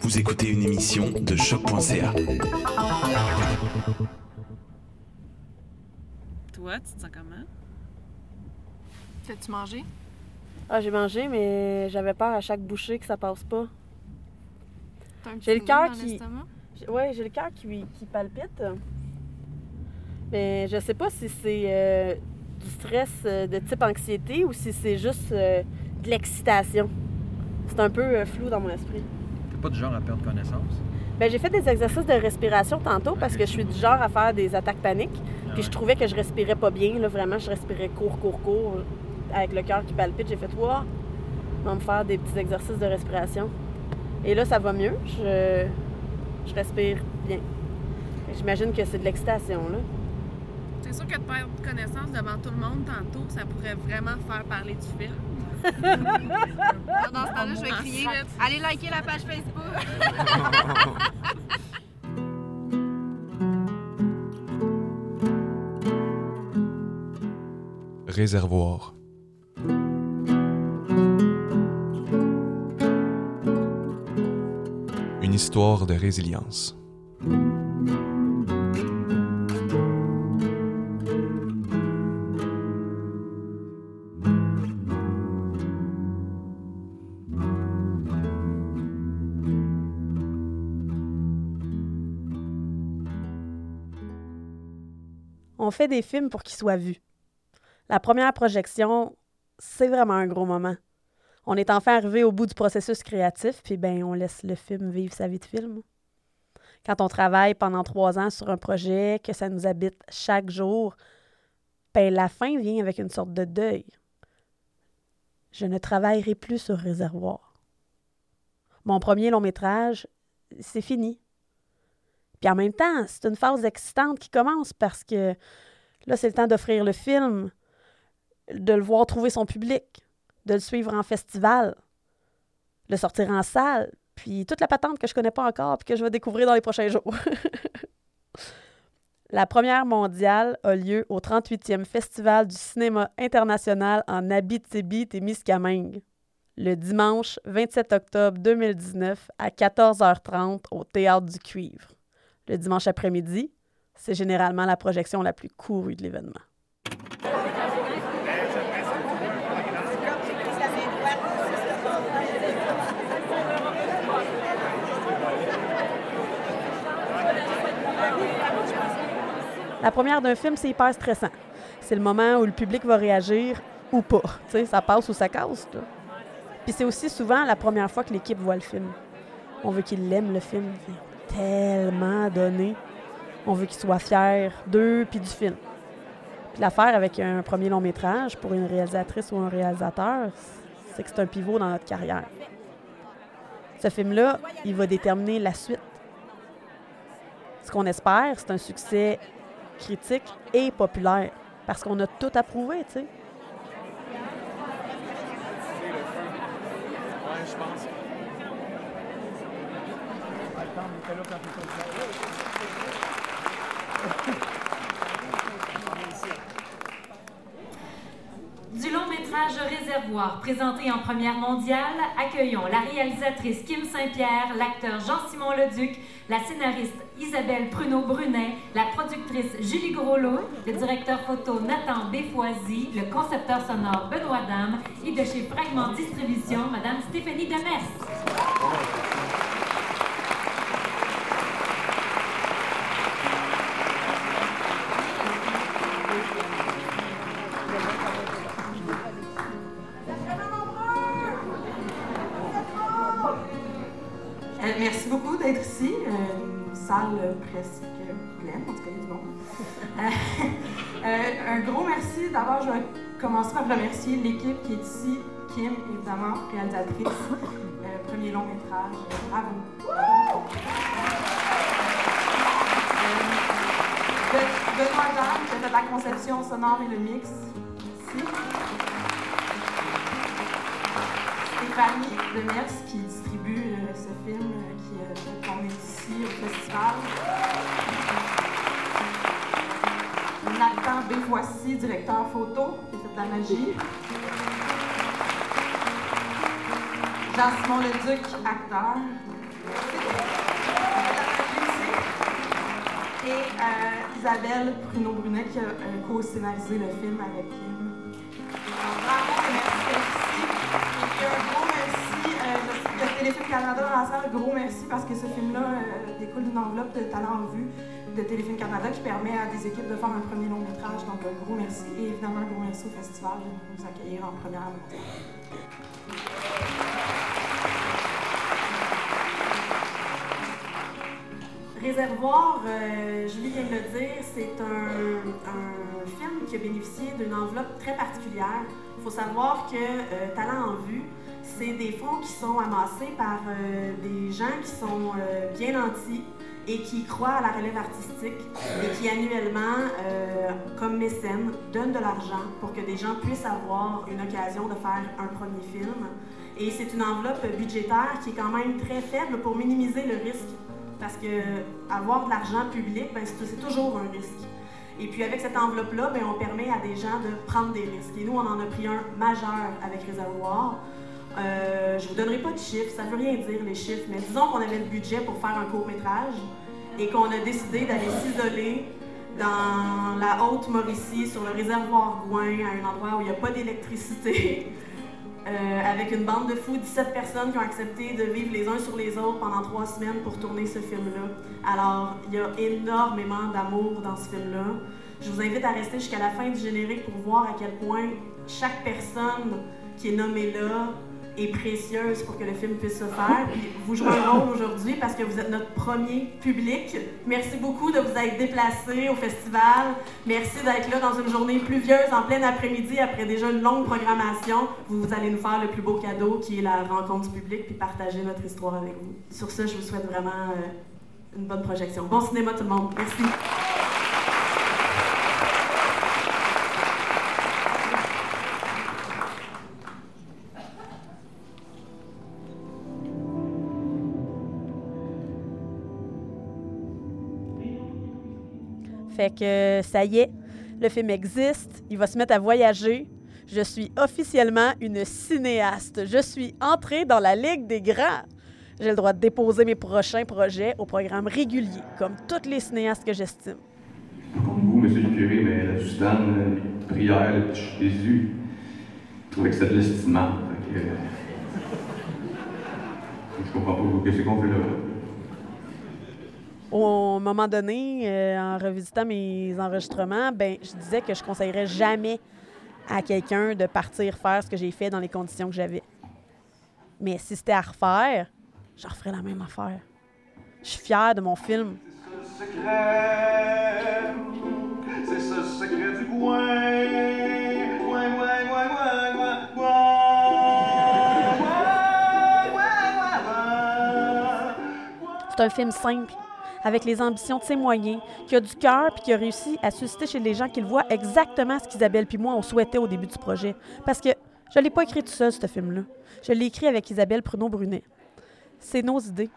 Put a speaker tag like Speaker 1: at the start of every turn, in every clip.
Speaker 1: Vous écoutez une émission de choc.ca.
Speaker 2: Toi, tu te sens comment?
Speaker 3: T'as-tu mangé?
Speaker 4: Ah, j'ai mangé, mais j'avais peur à chaque bouchée que ça passe pas.
Speaker 3: T'as un petit
Speaker 4: J'ai le cœur qui- Ouais, j'ai le cœur qui, qui palpite. Mais je sais pas si c'est euh, du stress euh, de type anxiété ou si c'est juste euh, de l'excitation. C'est un peu euh, flou dans mon esprit.
Speaker 5: T'es pas du genre à perdre connaissance?
Speaker 4: Ben, j'ai fait des exercices de respiration tantôt parce que je suis du genre à faire des attaques paniques.
Speaker 5: Ah
Speaker 4: Puis je trouvais que je respirais pas bien, là, vraiment. Je respirais court, court, court, avec le cœur qui palpite. J'ai fait, wow, on va me faire des petits exercices de respiration. Et là, ça va mieux. Je, je respire bien. J'imagine que c'est de l'excitation, là.
Speaker 2: C'est sûr que de perdre connaissance devant tout le monde tantôt, ça pourrait vraiment faire parler du film.
Speaker 3: Alors, dans ce temps-là, je vais crier. Allez liker la page Facebook!
Speaker 6: Réservoir. Une histoire de résilience.
Speaker 4: Fait des films pour qu'ils soient vus. La première projection, c'est vraiment un gros moment. On est enfin arrivé au bout du processus créatif, puis ben on laisse le film vivre sa vie de film. Quand on travaille pendant trois ans sur un projet, que ça nous habite chaque jour, ben la fin vient avec une sorte de deuil. Je ne travaillerai plus sur Réservoir. Mon premier long métrage, c'est fini. Puis en même temps, c'est une phase excitante qui commence parce que là, c'est le temps d'offrir le film, de le voir trouver son public, de le suivre en festival, le sortir en salle, puis toute la patente que je connais pas encore puis que je vais découvrir dans les prochains jours. la première mondiale a lieu au 38e Festival du cinéma international en Abitibi-Témiscamingue, le dimanche 27 octobre 2019 à 14h30 au Théâtre du Cuivre. Le dimanche après-midi, c'est généralement la projection la plus courue de l'événement. La première d'un film, c'est hyper stressant. C'est le moment où le public va réagir ou pas. Ça passe ou ça casse. Puis c'est aussi souvent la première fois que l'équipe voit le film. On veut qu'ils l'aiment, le film. Tellement donné. On veut qu'ils soient fiers d'eux puis du film. Puis l'affaire avec un premier long métrage pour une réalisatrice ou un réalisateur, c'est que c'est un pivot dans notre carrière. Ce film-là, il va déterminer la suite. Ce qu'on espère, c'est un succès critique et populaire. Parce qu'on a tout approuvé, tu sais.
Speaker 7: Du long métrage Réservoir, présenté en première mondiale, accueillons la réalisatrice Kim Saint-Pierre, l'acteur Jean-Simon Leduc, la scénariste Isabelle Pruneau-Brunet, la productrice Julie Groslo, le directeur photo Nathan Béfoisy, le concepteur sonore Benoît Dame et de chez Fragment Distribution, Madame Stéphanie Demers.
Speaker 8: Presque pleine, en tout cas, du monde. Euh, euh, un gros merci. D'abord, je vais commencer par remercier l'équipe qui est ici. Kim, évidemment, réalisatrice. Euh, premier long métrage. Bravo. Euh, Be- Benoît Dame, qui a fait la conception sonore et le mix. Ici. Stéphanie Demers qui ce film euh, qui euh, qu'on est ici au festival. Nathan Bévoici, directeur photo, qui fait de la magie. Jean-Simon Leduc, acteur. Et euh, Isabelle Pruneau-Brunet qui a co-scénarisé le film avec Téléfilm Canada dans salle. Gros merci parce que ce film-là euh, découle d'une enveloppe de talent en vue de Téléfilm Canada qui permet à des équipes de faire un premier long métrage. Donc un gros merci et évidemment un gros merci au festival de nous accueillir en première annonce. Réservoir, euh, Julie vient de le dire, c'est un, un film qui a bénéficié d'une enveloppe très particulière. Il faut savoir que euh, Talent en vue, c'est des fonds qui sont amassés par euh, des gens qui sont euh, bien nantis et qui croient à la relève artistique et qui annuellement, euh, comme mécène, donnent de l'argent pour que des gens puissent avoir une occasion de faire un premier film. Et c'est une enveloppe budgétaire qui est quand même très faible pour minimiser le risque parce que avoir de l'argent public, ben, c'est toujours un risque. Et puis avec cette enveloppe-là, ben, on permet à des gens de prendre des risques. Et nous, on en a pris un majeur avec Réservoir. Euh, je vous donnerai pas de chiffres, ça veut rien dire les chiffres, mais disons qu'on avait le budget pour faire un court métrage et qu'on a décidé d'aller s'isoler dans la haute Mauricie, sur le réservoir Gouin, à un endroit où il n'y a pas d'électricité. Euh, avec une bande de fous, 17 personnes qui ont accepté de vivre les uns sur les autres pendant trois semaines pour tourner ce film-là. Alors, il y a énormément d'amour dans ce film-là. Je vous invite à rester jusqu'à la fin du générique pour voir à quel point chaque personne qui est nommée là est précieuse pour que le film puisse se faire. Puis vous jouez un rôle aujourd'hui parce que vous êtes notre premier public. Merci beaucoup de vous être déplacés au festival. Merci d'être là dans une journée pluvieuse en plein après-midi après déjà une longue programmation. Vous allez nous faire le plus beau cadeau qui est la rencontre du public puis partager notre histoire avec vous. Sur ce, je vous souhaite vraiment euh, une bonne projection. Bon cinéma tout le monde. Merci.
Speaker 4: Fait que ça y est, le film existe, il va se mettre à voyager. Je suis officiellement une cinéaste. Je suis entrée dans la Ligue des grands. J'ai le droit de déposer mes prochains projets au programme régulier, comme toutes les cinéastes que j'estime.
Speaker 9: Comme vous, monsieur le curé, mais la Justine, les prières, le petit Jésus, je trouvais que c'était de euh, je comprends pas qu'est-ce qu'on fait là.
Speaker 4: Au moment donné, euh, en revisitant mes enregistrements, ben, je disais que je conseillerais jamais à quelqu'un de partir faire ce que j'ai fait dans les conditions que j'avais. Mais si c'était à refaire, je referais la même affaire. Je suis fière de mon film.
Speaker 9: secret, c'est ce secret du coin. Coin, coin, coin, coin, coin, coin. Coin, coin, coin, coin.
Speaker 4: C'est un film simple, avec les ambitions de ses moyens, qui a du cœur puis qui a réussi à susciter chez les gens qu'ils voient exactement ce qu'Isabelle puis moi on souhaitait au début du projet. Parce que je l'ai pas écrit tout seul, ce film-là. Je l'ai écrit avec Isabelle Pruneau-Brunet. C'est nos idées.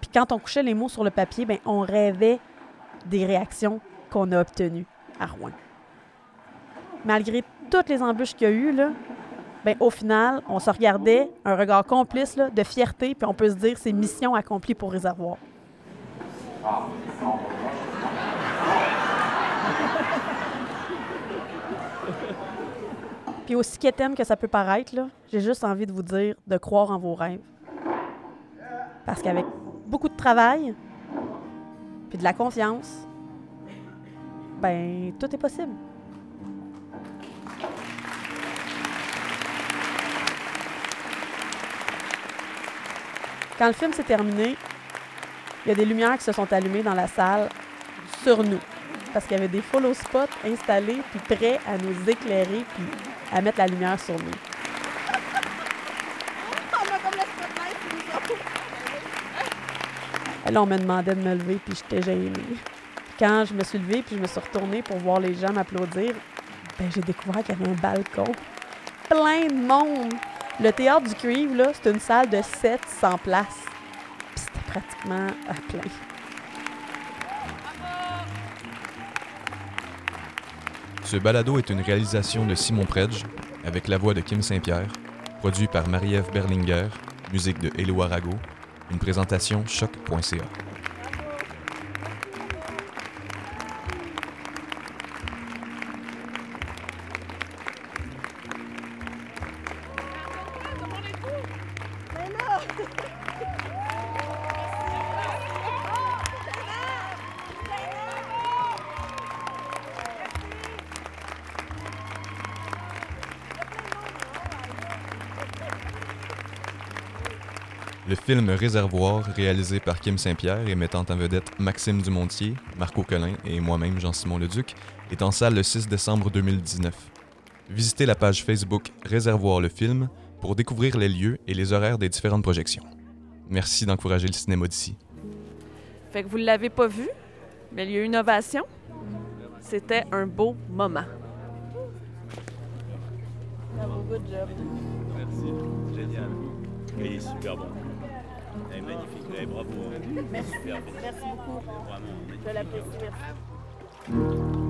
Speaker 4: Puis quand on couchait les mots sur le papier, ben, on rêvait des réactions qu'on a obtenues à Rouen. Malgré toutes les embûches qu'il y a eu, là, ben, au final, on se regardait, un regard complice là, de fierté, puis on peut se dire c'est mission accomplie pour Réservoir. Puis aussi quétaine que ça peut paraître, j'ai juste envie de vous dire de croire en vos rêves. Parce qu'avec beaucoup de travail, puis de la confiance, ben tout est possible. Quand le film s'est terminé, il y a des lumières qui se sont allumées dans la salle sur nous. Parce qu'il y avait des follow spots installés, puis prêts à nous éclairer, puis à mettre la lumière sur nous.
Speaker 3: On a comme le spotlight sur nous autres.
Speaker 4: Là, on me demandait de me lever, puis j'étais gênée. Puis quand je me suis levée, puis je me suis retournée pour voir les gens m'applaudir, ben, j'ai découvert qu'il y avait un balcon. Plein de monde! Le théâtre du Cuivre, là, c'est une salle de 700 places. applaudissements à plein.
Speaker 6: Ce balado est une réalisation de Simon Predge, avec la voix de Kim Saint-Pierre, produit par Marie-Ève Berlinger, musique de Hello Arago, une présentation choc.ca. Le film Réservoir, réalisé par Kim Saint-Pierre et mettant en vedette Maxime Dumontier, Marco Collin et moi-même Jean-Simon Leduc, est en salle le 6 décembre 2019. Visitez la page Facebook Réservoir le film pour découvrir les lieux et les horaires des différentes projections. Merci d'encourager le cinéma d'ici.
Speaker 10: Fait que vous ne l'avez pas vu, mais il y a eu une ovation. C'était un beau moment.
Speaker 4: Bravo, good job.
Speaker 11: Merci, génial. Il est super bon. Il est magnifique, bravo.
Speaker 4: Merci.
Speaker 11: Super.
Speaker 4: Merci beaucoup.
Speaker 11: Vraiment,
Speaker 4: Je l'apprécie, merci.